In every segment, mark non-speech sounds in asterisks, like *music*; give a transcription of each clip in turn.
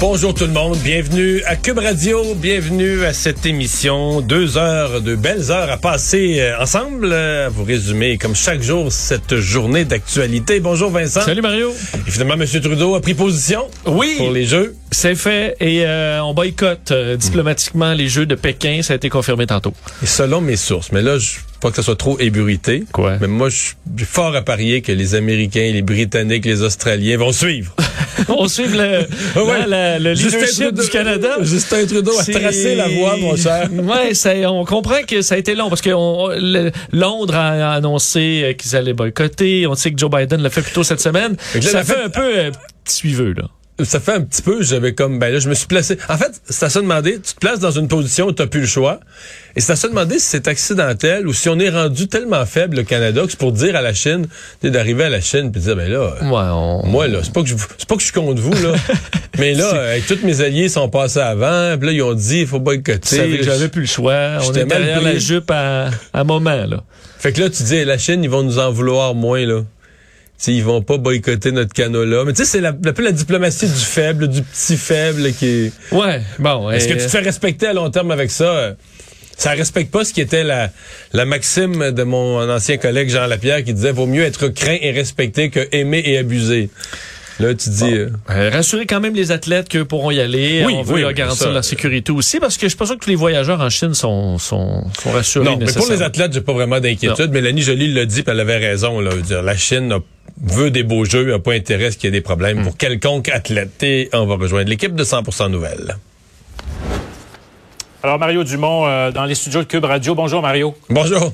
Bonjour tout le monde, bienvenue à Cube Radio, bienvenue à cette émission. Deux heures, de belles heures à passer euh, ensemble. Euh, à vous résumer comme chaque jour cette journée d'actualité. Bonjour Vincent. Salut Mario. Et finalement, M. Trudeau a pris position Oui. pour les Jeux. C'est fait et euh, on boycotte euh, diplomatiquement les Jeux de Pékin. Ça a été confirmé tantôt. Et selon mes sources, mais là, je pas que ça soit trop ébruité. Quoi? Mais moi, je suis fort à parier que les Américains, les Britanniques, les Australiens vont suivre. *laughs* on suit le, *laughs* ouais. la- la- le leadership Trudeau- du Canada. Justin Trudeau a tracé la voie, mon cher. *laughs* Ouais, ça, on comprend que ça a été long parce que on- le- Londres a annoncé euh, qu'ils allaient boycotter. On sait que Joe Biden l'a fait plus tôt cette semaine. Fait ça fait fête- un peu euh, petit suiveux là. Ça fait un petit peu, j'avais comme, ben là, je me suis placé. En fait, c'est à se demander, tu te places dans une position où tu plus le choix. Et c'est à se demander si c'est accidentel ou si on est rendu tellement faible, le Canada, que c'est pour dire à la Chine, d'arriver à la Chine puis de dire, ben là, euh, Ouais, on- moi, là, c'est pas que je, pas que je suis contre vous, là. *laughs* mais là, euh, tous mes alliés sont passés avant, puis là, ils ont dit, il faut boycotter. j'avais plus le choix. On mal derrière la jupe à, à moment là. Fait que là, tu dis, la Chine, ils vont nous en vouloir moins, là. T'sais, ils vont pas boycotter notre canola. Mais tu sais, c'est la, peu la diplomatie du faible, du petit faible qui est... Ouais, bon. Est-ce que tu te fais respecter à long terme avec ça? Ça respecte pas ce qui était la, la maxime de mon ancien collègue Jean Lapierre qui disait vaut mieux être craint et respecté que aimer et abuser. Là, tu dis. euh, Euh, rassurer quand même les athlètes qu'eux pourront y aller. Oui, On veut oui, leur garantir ça. leur sécurité aussi parce que je sûr que tous les voyageurs en Chine sont, sont, sont rassurés. non, mais pour les athlètes, j'ai pas vraiment d'inquiétude. Mélanie Joly l'a dit, puis elle avait raison. Là, dire, la Chine a- veut des beaux jeux, n'a pas intérêt à ce qu'il y ait des problèmes pour quelconque athlète. Et on va rejoindre l'équipe de 100% Nouvelles. Alors, Mario Dumont, euh, dans les studios de Cube Radio. Bonjour, Mario. Bonjour.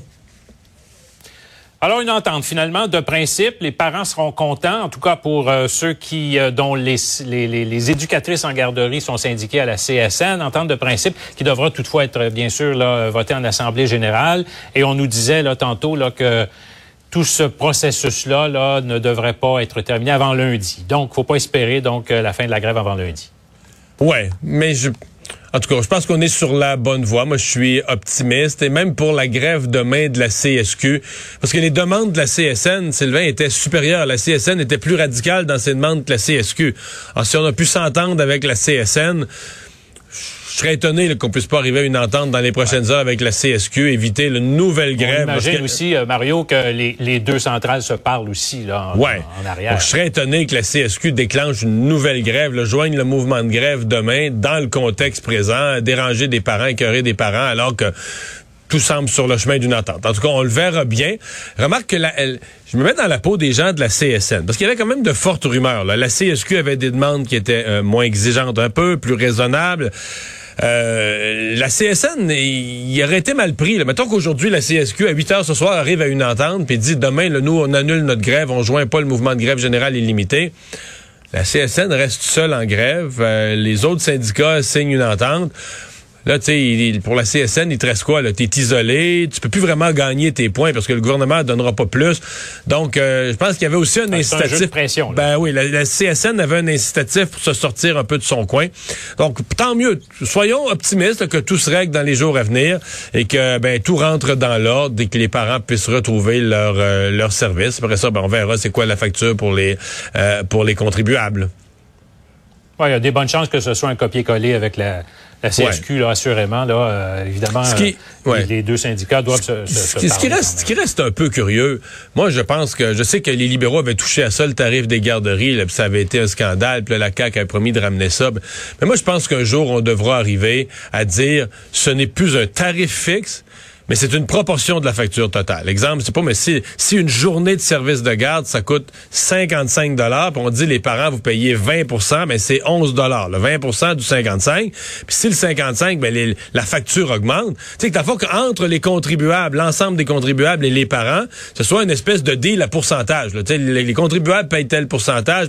Alors, une entente, finalement, de principe. Les parents seront contents, en tout cas pour euh, ceux qui, euh, dont les, les, les- les éducatrices en garderie sont syndiquées à la CSN. Entente de principe qui devra toutefois être, bien sûr, là, votée en Assemblée générale. Et on nous disait, là, tantôt, là, que tout ce processus-là, là, ne devrait pas être terminé avant lundi. Donc, faut pas espérer, donc, euh, la fin de la grève avant lundi. Ouais, mais je. En tout cas, je pense qu'on est sur la bonne voie. Moi, je suis optimiste. Et même pour la grève demain de la CSQ, parce que les demandes de la CSN, Sylvain, étaient supérieures. La CSN était plus radicale dans ses demandes que la CSQ. Alors, si on a pu s'entendre avec la CSN, je serais étonné qu'on puisse pas arriver à une entente dans les prochaines heures avec la CSQ, éviter une nouvelle On grève. parce imagine que- aussi, euh, Mario, que les, les deux centrales se parlent aussi, là, en, Ouais. en arrière. Donc, je serais étonné que la CSQ déclenche une nouvelle grève, là, joigne le mouvement de grève demain dans le contexte présent, déranger des parents, écœurer des parents, alors que tout semble sur le chemin d'une entente. En tout cas, on le verra bien. Remarque que la, elle- je me mets dans la peau des gens de la CSN, parce qu'il y avait quand même de fortes rumeurs. là. La CSQ avait des demandes qui étaient euh, moins exigeantes un peu, plus raisonnables. Euh, la CSN, il aurait été mal pris. Là. Mettons qu'aujourd'hui, la CSQ, à 8 heures ce soir, arrive à une entente, puis dit demain, là, nous, on annule notre grève, on joint pas le mouvement de grève générale illimité. La CSN reste seule en grève. Euh, les autres syndicats signent une entente. Là, tu sais, pour la CSN, il te reste quoi? Tu es isolé, tu peux plus vraiment gagner tes points parce que le gouvernement ne donnera pas plus. Donc, euh, je pense qu'il y avait aussi un c'est un incitatif. jeu de pression, là. Ben oui, la, la CSN avait un incitatif pour se sortir un peu de son coin. Donc, tant mieux. Soyons optimistes que tout se règle dans les jours à venir et que ben tout rentre dans l'ordre et que les parents puissent retrouver leur, euh, leur service. Après ça, ben, on verra c'est quoi la facture pour les, euh, pour les contribuables. Ouais, il y a des bonnes chances que ce soit un copier-coller avec la, la CSQ, là, assurément. Là, euh, évidemment, Ce qui- euh, ouais. les, deux syndicats doivent se, se, Ce se qui, ce qui parler reste, ce qui reste un peu curieux, moi je pense que je sais que les libéraux avaient touché à ça le tarif des garderies, là, puis ça avait été un scandale, puis là, la CAQ avait promis de ramener ça. Mais moi je pense qu'un jour on devra arriver à dire ce n'est plus un tarif fixe, mais c'est une proportion de la facture totale. Exemple, c'est pas, mais si, si une journée de service de garde, ça coûte 55 dollars, on dit les parents, vous payez 20% mais c'est 11 dollars, le 20% du 55. Puis si le 55, ben les- la facture augmente. Tu sais, que faut qu'entre les contribuables, l'ensemble des contribuables et les parents, ce soit une espèce de deal à pourcentage. là. Les, les contribuables payent tel pourcentage.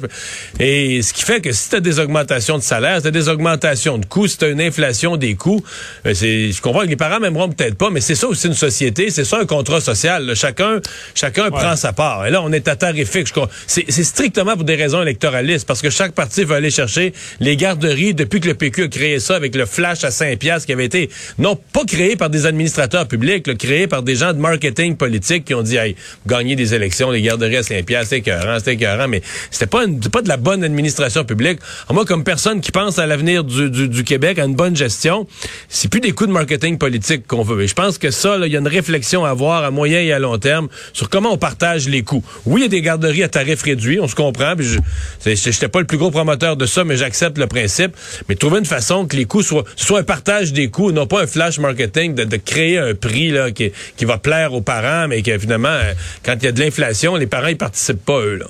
Et ce qui fait que si tu as des augmentations de salaire, si tu des augmentations de coûts, si tu une inflation des coûts, ben je comprends que les parents m'aimeront peut-être pas, mais c'est ça ça aussi une société, c'est ça un contrat social. là. Chacun, chacun prend sa part. Et là, on est à tarif fixe. Je crois. C'est c'est strictement pour des raisons électoralistes, parce que chaque parti veut aller chercher les garderies depuis que le PQ a créé ça avec le flash à 5 piastres qui avait été non pas créé par des administrateurs publics, là, créé par des gens de marketing politique qui ont dit, hey, gagner des élections, les garderies à 5 piastres, c'est écœurant, c'est écœurant, mais c'était pas, une- pas de la bonne administration publique. Alors, moi, comme personne qui pense à l'avenir du, du, du Québec, à une bonne gestion, c'est plus des coups de marketing politique qu'on veut. Et je pense que ça, il y a une réflexion à avoir à moyen et à long terme sur comment on partage les coûts. Oui, il y a des garderies à tarif réduit, on se comprend. puis je n'étais pas le plus gros promoteur de ça, mais j'accepte le principe. Mais trouver une façon que les coûts soient, soit un partage des coûts, non pas un flash marketing de, de créer un prix là, qui, qui va plaire aux parents, mais que finalement, euh, quand il y a de l'inflation, les parents ils participent pas eux là.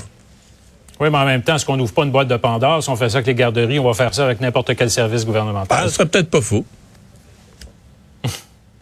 Oui, mais en même temps, est-ce qu'on n'ouvre pas une boîte de Pandore? Si on fait ça avec les garderies, on va faire ça avec n'importe quel service gouvernemental. Ah, ce serait peut-être pas faux.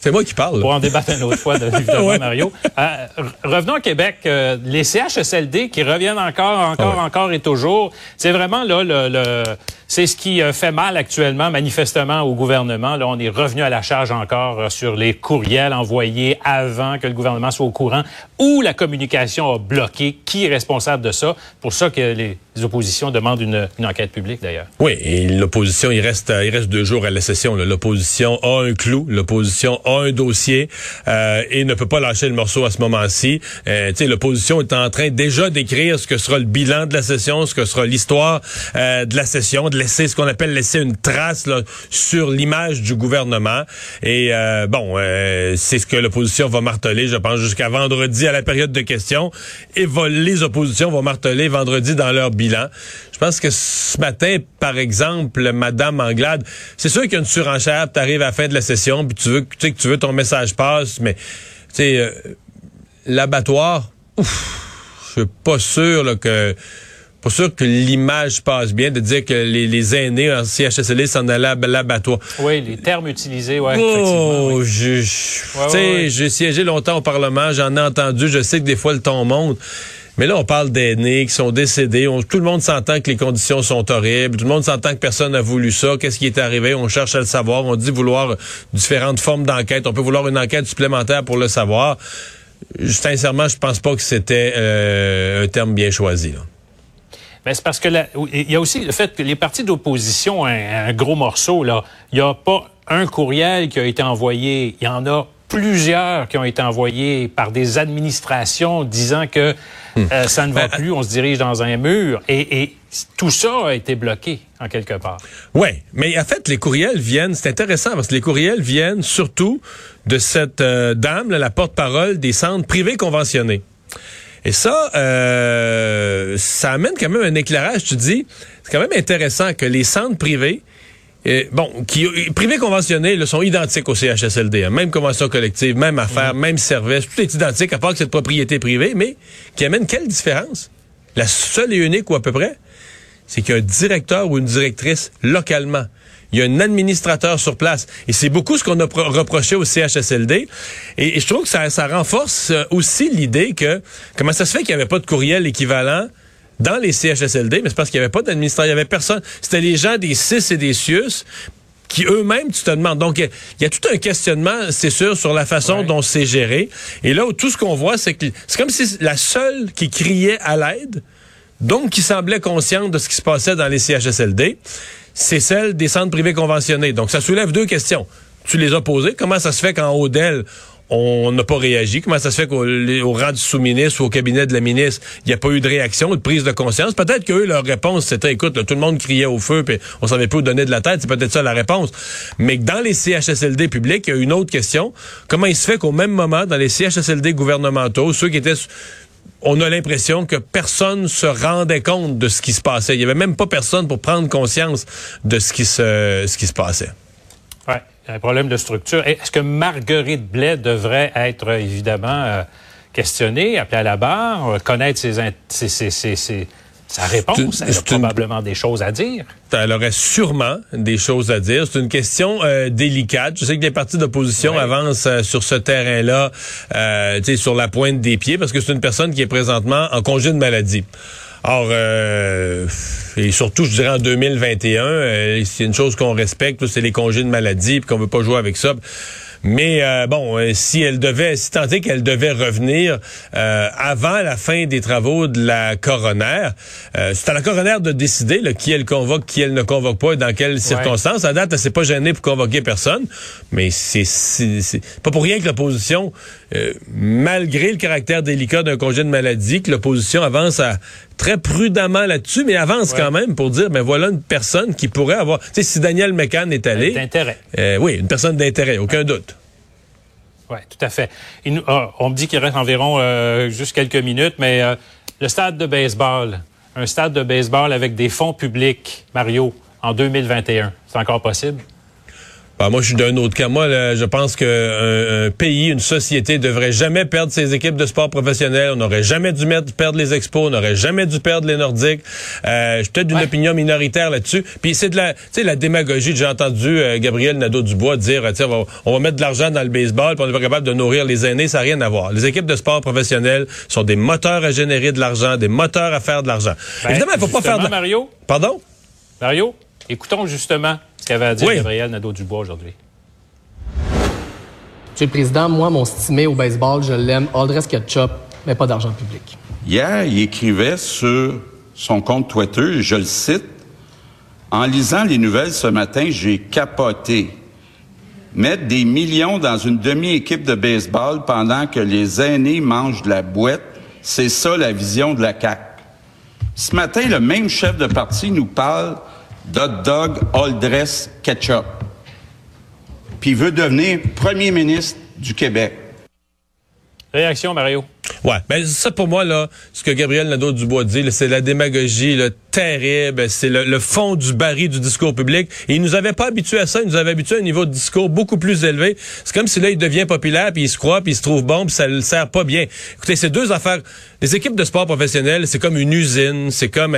C'est moi qui parle. pour en débattre une autre fois, de, *laughs* évidemment, Ouais. Mario. Euh, re- revenons au Québec. Euh, les CHSLD qui reviennent encore, encore, ouais. encore et toujours. C'est vraiment là le, le- c'est ce qui euh, fait mal actuellement, manifestement, au gouvernement. Là, on est revenu à la charge encore euh, sur les courriels envoyés avant que le gouvernement soit au courant, où la communication a bloqué. Qui est responsable de ça? Pour ça que les, oppositions demandent une, enquête publique, d'ailleurs. Oui, et l'opposition, il reste, euh, deux jours à la session. L'opposition a un clou, l'opposition a un dossier euh, et ne peut pas lâcher le morceau à ce moment-ci. Euh, l'opposition est en train déjà d'écrire ce que sera le bilan de la session, ce que sera l'histoire de la session, laisser ce qu'on appelle laisser une trace sur l'image du gouvernement. Et euh, bon, euh, c'est ce que l'opposition va marteler, je pense, jusqu'à vendredi à la période de questions. Et les oppositions vont marteler vendredi dans leur bilan. Je pense que ce matin, par exemple, Madame Anglade, c'est sûr qu'il y a une surenchère, tu arrives à la fin de la session, puis tu veux, tu sais que tu veux ton message passe, mais tu sais, euh, l'abattoir, ouf, je suis pas sûr que pas sûr que l'image passe bien de dire que les, les aînés en CHSLD s'en allaient à l'abattoir. Oui, les termes utilisés, ouais, effectivement. Oh, oui. je, Ouais, sais, ouais. j'ai siégé longtemps au Parlement, j'en ai entendu, je sais que des fois le ton monte. Mais là, on parle d'aînés qui sont décédés. On- tout le monde s'entend que les conditions sont horribles. Tout le monde s'entend que personne n'a voulu ça. Qu'est-ce qui est arrivé? On cherche à le savoir. On dit vouloir différentes formes d'enquête. On peut vouloir une enquête supplémentaire pour le savoir. Sincèrement, je pense pas que c'était euh, un terme bien choisi. là. Ben, c'est parce que la- il y a aussi le fait que les partis d'opposition ont un, un gros morceau là. Il n'y a pas un courriel qui a été envoyé. Il y en a plusieurs qui ont été envoyés par des administrations disant que euh, ça ne va Ben, plus, on se dirige dans un mur. Et, et tout ça a été bloqué en quelque part. Oui, mais en fait, les courriels viennent, c'est intéressant parce que les courriels viennent surtout de cette euh, dame, là, la porte-parole des centres privés conventionnés. Et ça, euh, ça amène quand même un éclairage. Tu dis, c'est quand même intéressant que les centres privés, euh, bon, qui privés conventionnés là, sont identiques au CHSLD, hein, même convention collective, même affaire, même service, tout est identique à part que c'est de propriété privée, mais qui amène quelle différence? La seule et unique ou à peu près, c'est qu'il y a un directeur ou une directrice localement. Il y a un administrateur sur place. Et c'est beaucoup ce qu'on a pro- reproché au CHSLD. Et, et je trouve que ça, ça renforce euh, aussi l'idée que comment ça se fait qu'il n'y avait pas de courriel équivalent dans les CHSLD, mais c'est parce qu'il n'y avait pas d'administrateur, il n'y avait personne. C'était les gens des CIS et des CIUS qui eux-mêmes, tu te demandes. Donc, il y a- il y, a tout un questionnement, c'est sûr, sur la façon Ouais. dont c'est géré. Et là, où tout ce qu'on voit, c'est que c'est comme si la seule qui criait à l'aide, donc qui semblait consciente de ce qui se passait dans les CHSLD, c'est celle des centres privés conventionnés. Donc, ça soulève deux questions. Tu les as posées. Comment ça se fait qu'en haut d'elle, on n'a pas réagi? Comment ça se fait qu'au au rang du sous-ministre ou au cabinet de la ministre, il n'y a pas eu de réaction, de prise de conscience? Peut-être que leur réponse, c'était, écoute, là, tout le monde criait au feu, puis on savait plus où donner de la tête. C'est peut-être ça la réponse. Mais dans les CHSLD publics, il y a une autre question. Comment il se fait qu'au même moment, dans les CHSLD gouvernementaux, ceux qui étaient on a l'impression que personne se rendait compte de ce qui se passait. Il y avait même pas personne pour prendre conscience de ce qui se, ce qui se passait. Ouais, un problème de structure. Est-ce que Marguerite Blais devrait être euh, évidemment euh, questionnée, appelée à la barre, euh, connaître ses- ses- ses- sa réponse? Elle a une- probablement des choses à dire. Elle aurait sûrement des choses à dire. C'est une question euh, délicate. Je sais que les partis d'opposition Ouais. avancent euh, sur ce terrain-là, euh, tu sais, sur la pointe des pieds, parce que c'est une personne qui est présentement en congé de maladie. Or, euh, et surtout, je dirais en 2021, euh, c'est une chose qu'on respecte, c'est les congés de maladie, puis qu'on veut pas jouer avec ça. Mais euh, bon, euh, si elle devait, si tant est qu'elle devait revenir euh, avant la fin des travaux de la coroner, c'est à la coroner de décider là, qui elle convoque, qui elle ne convoque pas et dans quelles circonstances. À date, elle s'est pas gênée pour convoquer personne, mais c'est pas pour rien que l'opposition, malgré le caractère délicat d'un congé de maladie, que l'opposition avance à très prudemment là-dessus, mais avance quand même pour dire, ben voilà une personne qui pourrait avoir, tu sais, si Daniel McCann est allé, d'intérêt. oui, une personne d'intérêt, aucun doute. Oui, tout à fait. Ah, on me dit qu'il reste environ euh, juste quelques minutes, mais euh, le stade de baseball, un stade de baseball avec des fonds publics, Mario, en 2021, c'est encore possible? Ben, moi, je suis d'un autre cas. Moi, je pense qu'un un pays, une société devrait jamais perdre ses équipes de sport professionnelles. On n'aurait jamais dû mettre, perdre les expos. On n'aurait jamais dû perdre les Nordiques. Euh, je suis peut-être d'une opinion minoritaire là-dessus. Puis c'est de la, la démagogie. J'ai entendu euh, Gabriel Nadeau-Dubois dire, on va, on va mettre de l'argent dans le baseball, puis on est pas capable de nourrir les aînés. Ça n'a rien à voir. Les équipes de sport professionnelles sont des moteurs à générer de l'argent, des moteurs à faire de l'argent. Ben, Évidemment, il faut pas faire de... Mario? Pardon? Mario, écoutons justement ce qu'avait à dire Gabriel Nadeau-Dubois aujourd'hui. Monsieur le Président, moi, mon stimé au baseball, je l'aime, Aldress Ketchup, mais pas d'argent public. Hier, il écrivait sur son compte Twitter, je le cite, En lisant les nouvelles ce matin, j'ai capoté. Mettre des millions dans une demi-équipe de baseball pendant que les aînés mangent de la boîte, c'est ça la vision de la CAQ. Ce matin, le même chef de parti nous parle Dot Dog All Dress Ketchup. Puis il veut devenir premier ministre du Québec. Réaction, Mario? Ouais, ben ça pour moi là, ce que Gabriel Nadeau-Dubois dit, c'est la démagogie là, terrible, c'est le, fond du baril du discours public. Et il nous avait pas habitués à ça, il nous avait habitués à un niveau de discours beaucoup plus élevé. C'est comme si là il devient populaire, puis il se croit, puis il se trouve bon, puis ça le sert pas bien. Écoutez, ces deux affaires. Les équipes de sport professionnelles, c'est comme une usine, c'est comme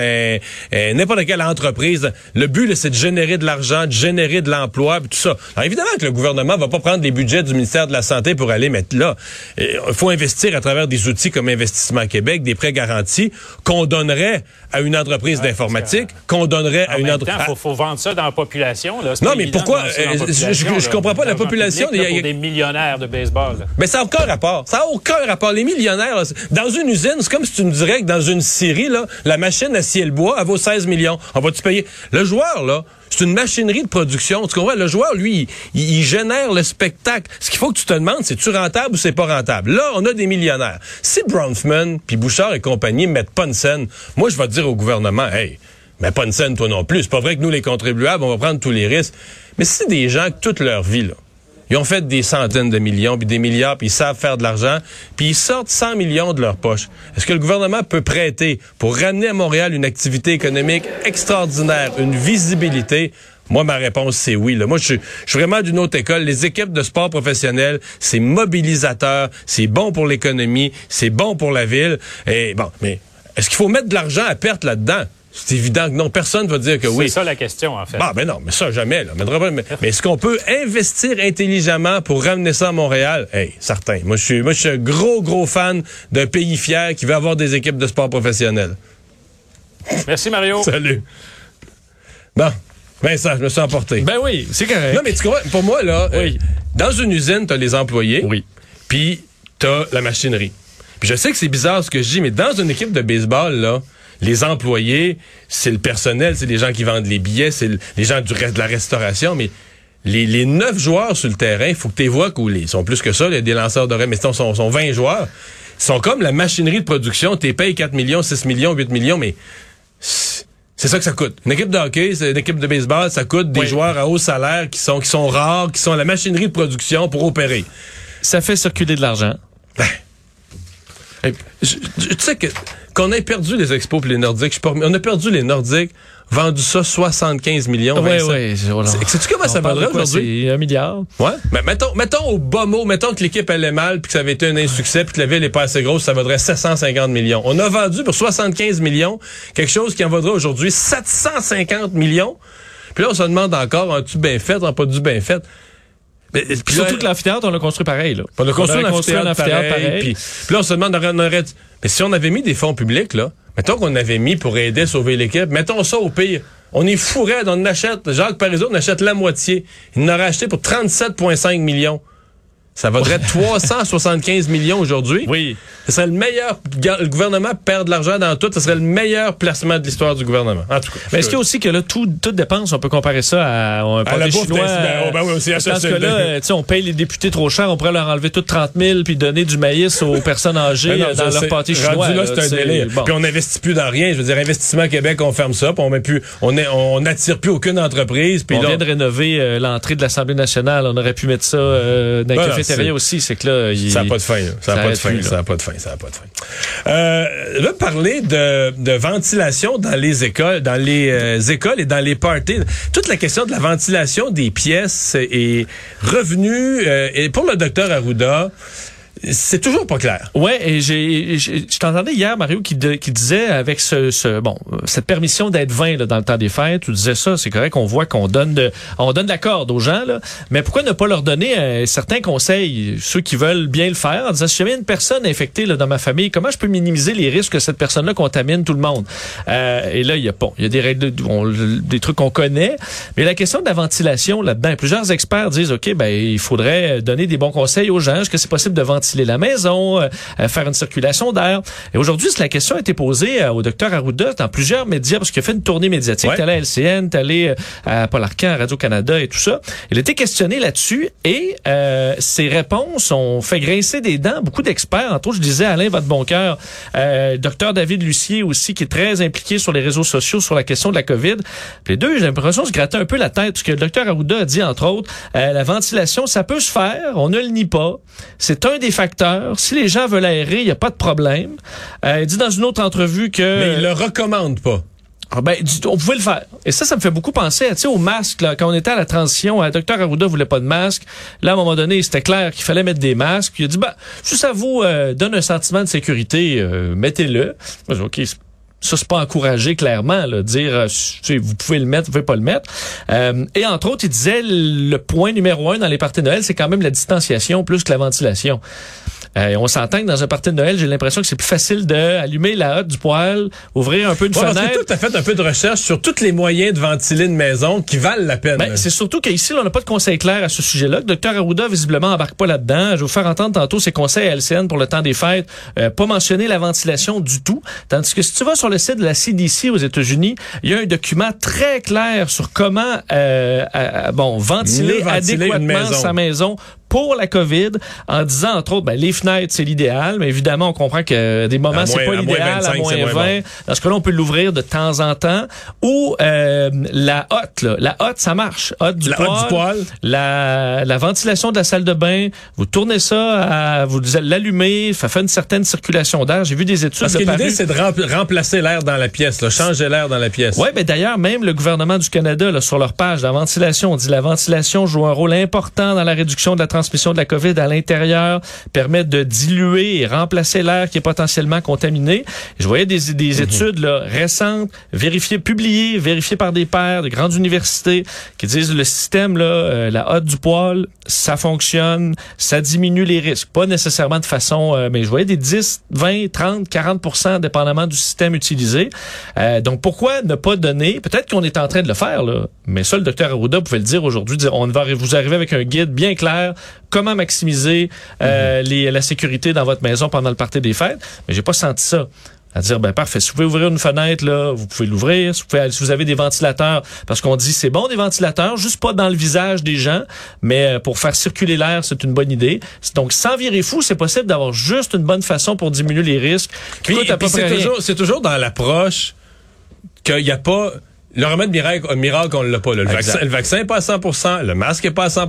n'importe quelle entreprise. Le but, c'est de générer de l'argent, de générer de l'emploi, tout ça. Alors évidemment que le gouvernement va pas prendre les budgets du ministère de la Santé pour aller mettre là. Il faut investir à travers des outils comme Investissement Québec, des prêts garantis qu'on donnerait à une entreprise d'informatique, qu'on donnerait à une entreprise. Il faut, vendre ça dans la population. Là. Non, mais pourquoi euh, je, je, comprends pas la population. Il y a des millionnaires de baseball. Mais ça n'a aucun rapport. Ça n'a aucun rapport. Les millionnaires, dans une usine, c'est comme si tu me dirais que dans une série, là, la machine à ciel bois, elle vaut 16 millions. On va-tu payer? Le joueur, là, c'est une machinerie de production. Tu comprends? Le joueur, lui, il, génère le spectacle. Ce qu'il faut que tu te demandes, c'est tu rentable ou c'est pas rentable? Là, on a des millionnaires. Si Bronfman, puis Bouchard et compagnie mettent pas une scène, moi, je vais dire au gouvernement, hey, mais pas une scène, toi non plus. C'est pas vrai que nous, les contribuables, on va prendre tous les risques. Mais si c'est des gens toute leur vie, là, ils ont fait des centaines de millions, puis des milliards, puis ils savent faire de l'argent, puis ils sortent 100 millions de leur poche. Est-ce que le gouvernement peut prêter pour ramener à Montréal une activité économique extraordinaire, une visibilité? Moi, ma réponse, c'est oui. Là. Moi, je suis, vraiment d'une autre école. Les équipes de sport professionnels, c'est mobilisateur, c'est bon pour l'économie, c'est bon pour la ville. Et bon, mais est-ce qu'il faut mettre de l'argent à perte là-dedans? C'est évident que non, personne ne va dire que oui. C'est ça la question, en fait. Ah, ben non, mais ça, jamais. Là. Mais, est-ce qu'on peut investir intelligemment pour ramener ça à Montréal? Hey, certain. Moi, je suis, moi, je suis un gros, gros fan d'un pays fier qui veut avoir des équipes de sport professionnelles. Merci, Mario. Salut. Bon. Vincent, je me suis emporté. Ben oui, c'est correct. Non, mais tu comprends, pour moi, là, euh, dans une usine, tu as les employés. Oui. Puis, tu as la machinerie. Puis je sais que c'est bizarre ce que je dis, mais dans une équipe de baseball, là, les employés, c'est le personnel, c'est les gens qui vendent les billets, c'est les gens du reste de la restauration, mais les, neuf joueurs sur le terrain, il faut que tu vois qu'ils sont plus que ça, a des lanceurs d'oreilles, mais sont, sont, sont 20 joueurs. Ils sont comme la machinerie de production, tu payes 4 millions, 6 millions, 8 millions, mais c'est ça que ça coûte. Une équipe de hockey, c'est une équipe de baseball, ça coûte des joueurs à haut salaire qui sont, qui sont rares, qui sont la machinerie de production pour opérer. Ça fait circuler de l'argent. Ben, tu sais que qu'on ait perdu les expos et les Nordiques, on a perdu les Nordiques, vendu ça 75 millions. Oui, oui. Sais-tu comment ça vaudrait aujourd'hui? Un milliard. Ouais. Mais mettons, mettons au bas mot, mettons que l'équipe allait mal puis que ça avait été un insuccès puis que la ville n'est pas assez grosse, ça vaudrait 750 millions. On a vendu pour 75 millions quelque chose qui en vaudrait aujourd'hui 750 millions. Puis là, on se demande encore, as-tu bien fait, as pas du bien fait? Mais, puis surtout que l'amphithéâtre, on l'a construit pareil. Là. On a construit, un amphithéâtre, pareil. Puis, là, on se demande, on aurait, mais si on avait mis des fonds publics, là, mettons qu'on avait mis pour aider à sauver l'équipe, mettons ça au pire. On est fourré, on achète, Jacques Parizeau, on achète la moitié. Il en aurait acheté pour 37,5 millions. Ça vaudrait 375 millions aujourd'hui. Oui. Ce serait le meilleur. Le gouvernement perd de l'argent dans tout. Ce serait le meilleur placement de l'histoire du gouvernement. En tout cas. Mais est-ce qu'il y a aussi que là, tout, toute dépense, on peut comparer ça à, un la pâté bouffe, chinois? ben, ben, oh, ben oui, aussi, à dans ça, ce c'est- cas-là, euh, tu sais, on paye les députés trop cher, on pourrait leur enlever toutes 30 000 puis donner du maïs aux *laughs* personnes âgées Ben non, euh, dans leur pâté rendu chinois. là, c'est un délire. bon. Puis on n'investit plus dans rien. Je veux dire, Investissement Québec, on ferme ça, puis on met plus, on on n'attire plus aucune entreprise. Puis on là, vient de rénover euh, l'entrée de l'Assemblée nationale. On aurait pu mettre ça euh, dans Ben la non, c'est- aussi. C'est que là, il- Ça n'a pas de fin. là. Ça n'a pas de fin. Ça n'a pas de fin. Ça n'a pas de fin. Euh, là, parler de, de ventilation dans les écoles, dans les euh, écoles et dans les parties. Toute la question de la ventilation des pièces est revenue. euh, et pour le docteur Arruda, c'est toujours pas clair. Ouais, et j'ai, je t'entendais hier, Mario, qui, qui disait avec ce, ce bon, cette permission d'être 20 là, dans le temps des fêtes, tu disais ça, c'est correct qu'on voit qu'on donne de, on donne la corde aux gens, là, mais pourquoi ne pas leur donner euh, certains conseils, ceux qui veulent bien le faire, en disant si jamais une personne infectée là, dans ma famille, comment je peux minimiser les risques que cette personne-là contamine tout le monde? Euh, Et là, il y a bon, il y a des règles, de- on- des trucs qu'on connaît, mais la question de la ventilation là-dedans, plusieurs experts disent ok, ben il faudrait donner des bons conseils aux gens, est-ce que c'est possible de ventiler la maison, euh, euh, faire une circulation d'air. Et aujourd'hui, la question a été posée euh, au docteur Arruda dans plusieurs médias parce qu'il a fait une tournée médiatique. Ouais. T'es allé à LCN, t'es allé euh, à Paul Arcand, à Radio-Canada et tout ça. Il a été questionné là-dessus et euh, ses réponses ont fait grincer des dents beaucoup d'experts. Entre autres, je disais Alain Vadeboncoeur, euh, docteur David Lucier aussi, qui est très impliqué sur les réseaux sociaux sur la question de la COVID. Les deux, j'ai l'impression de se gratter un peu la tête parce que le docteur Arruda a dit, entre autres, euh, la ventilation, ça peut se faire, on ne le nie pas. C'est un des facteurs. Si les gens veulent aérer, il n'y a pas de problème. Euh, il dit dans une autre entrevue que... Mais il le recommande pas. Ah ben, on pouvait le faire. Et ça, ça me fait beaucoup penser à, tu sais, au masque, là, quand on était à la transition, le docteur Arruda voulait pas de masque. Là, à un moment donné, c'était clair qu'il fallait mettre des masques. Il a dit, bah, si ça vous euh, donne un sentiment de sécurité, euh, mettez-le. OK, ça, c'est pas encouragé, clairement, là, dire, euh, vous pouvez le mettre, vous pouvez pas le mettre. Euh, et entre autres, il disait, le point numéro un dans les parties de Noël, c'est quand même la distanciation plus que la ventilation. Euh, on s'entend que dans un party de Noël, j'ai l'impression que c'est plus facile d'allumer la hotte du poêle, ouvrir un peu une Ouais, parce que fenêtre. toi, t'as fait un peu de recherche sur tous les moyens de ventiler une maison qui valent la peine. Ben, c'est surtout qu'ici, on n'a pas de conseils clairs à ce sujet-là. Le docteur Arruda, visiblement, embarque pas là-dedans. Je vais vous faire entendre tantôt ses conseils à LCN pour le temps des fêtes. Euh, pas mentionner la ventilation du tout. Tandis que si tu vas sur le site de la CDC aux États-Unis, il y a un document très clair sur comment euh, bon ventiler, adéquatement maison. sa maison pour la COVID, en disant, entre autres, ben, les fenêtres, c'est l'idéal, mais évidemment, on comprend que des moments, c'est pas l'idéal, à 25, moins c'est 20. moins bon. Dans ce cas-là, on peut l'ouvrir de temps en temps. Ou euh, la hotte, là. La hotte, ça marche. Hotte du La poêle. hotte du poêle. La, la ventilation de la salle de bain. Vous tournez ça, à, vous l'allumez, ça fait une certaine circulation d'air. J'ai vu des études Parce que l'idée, c'est de rempl- remplacer l'air dans la pièce, là, changer l'air dans la pièce. Ouais, mais d'ailleurs, même le gouvernement du Canada, là, sur leur page, la ventilation, on dit la ventilation joue un rôle important dans la réduction de la transmission de la COVID à l'intérieur, permet de diluer et remplacer l'air qui est potentiellement contaminé. Je voyais des, des études là, récentes, vérifiées, publiées, vérifiées par des pairs de grandes universités, qui disent le système, là, euh, la hotte du poêle, ça fonctionne, ça diminue les risques. Pas nécessairement de façon, euh, mais je voyais des 10, 20, 30, 40% dépendamment du système utilisé. Euh, donc pourquoi ne pas donner, peut-être qu'on est en train de le faire, là, mais ça, le docteur Arruda pouvait le dire aujourd'hui, dire on va vous arriver avec un guide bien clair, comment maximiser euh, les, la sécurité dans votre maison pendant le party des fêtes, mais j'ai pas senti ça. À dire ben parfait. Si vous pouvez ouvrir une fenêtre là vous pouvez l'ouvrir. Si si vous avez des ventilateurs parce qu'on dit c'est bon des ventilateurs juste pas dans le visage des gens mais euh, pour faire circuler l'air c'est une bonne idée. Donc sans virer fou c'est possible d'avoir juste une bonne façon pour diminuer les risques Puis, puis c'est toujours, c'est toujours dans l'approche qu'il n'y a pas le remède miracle, miracle, on l'a pas. là. Le, vaccin, le vaccin est pas à 100% le masque est pas à 100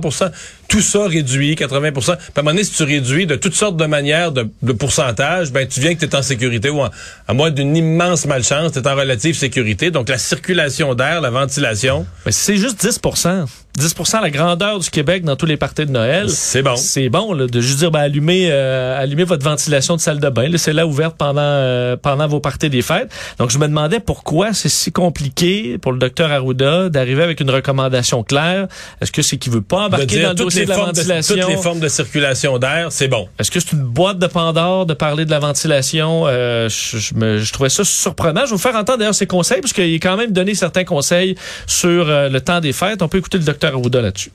tout ça réduit, 80 Puis à un moment donné, si tu réduis de toutes sortes de manières de, de pourcentage, ben tu viens que tu es en sécurité ou en- à moins d'une immense malchance, tu es en relative sécurité. Donc la circulation d'air, la ventilation, Mais c'est juste 10% 10% la grandeur du Québec dans tous les parties de Noël. c'est bon. C'est bon là, de juste dire ben, allumez, euh, allumez votre ventilation de salle de bain. Laissez-la ouverte pendant, euh, pendant vos parties des fêtes. Donc, je me demandais pourquoi c'est si compliqué pour le docteur Arruda d'arriver avec une recommandation claire. Est-ce que c'est qu'il veut pas embarquer dans le toutes dossier les, de la formes ventilation? toutes les formes de circulation d'air, c'est bon. Est-ce que c'est une boîte de Pandore de parler de la ventilation? Euh, je, je me, je trouvais ça surprenant. Je vais vous faire entendre d'ailleurs ses conseils, parce qu'il a quand même donné certains conseils sur euh, le temps des fêtes. On peut écouter le docteur Arruda là-dessus.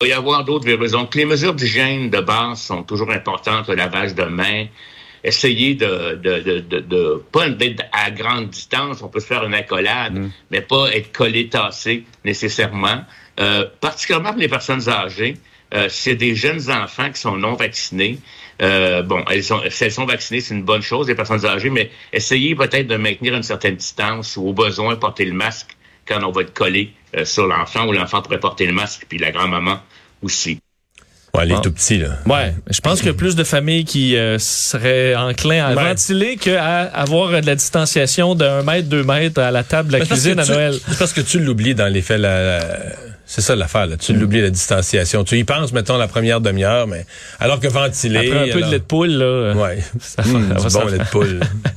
Il va y avoir d'autres. Donc, les mesures d'hygiène de base sont toujours importantes, le lavage de mains, essayer de de, de, de, de pas être à grande distance, on peut se faire une accolade, mais pas être collé, tassé nécessairement. Euh, particulièrement pour les personnes âgées, euh, c'est des jeunes enfants qui sont non vaccinés. Euh, bon, elles sont, si elles sont vaccinées, c'est une bonne chose, les personnes âgées, mais essayez peut-être de maintenir une certaine distance ou au besoin porter le masque quand on va être collé euh, sur l'enfant ou l'enfant pourrait porter le masque, puis la grand-maman aussi. Ouais, les Ah. tout petits, là. Ouais, je pense qu'il y a plus de familles qui euh, seraient enclins à Ouais. ventiler qu'à avoir de la distanciation d'un mètre, deux mètres à la table de la cuisine à tu- Noël. C'est parce que tu l'oublies dans les faits. La, la- c'est ça l'affaire. Là. Tu l'oublies, la distanciation. Tu y penses, mettons, la première demi-heure, mais alors que ventiler... Après un peu alors- de lait de poule, là, Ouais. *laughs* ça, va bon lait de poule. *laughs*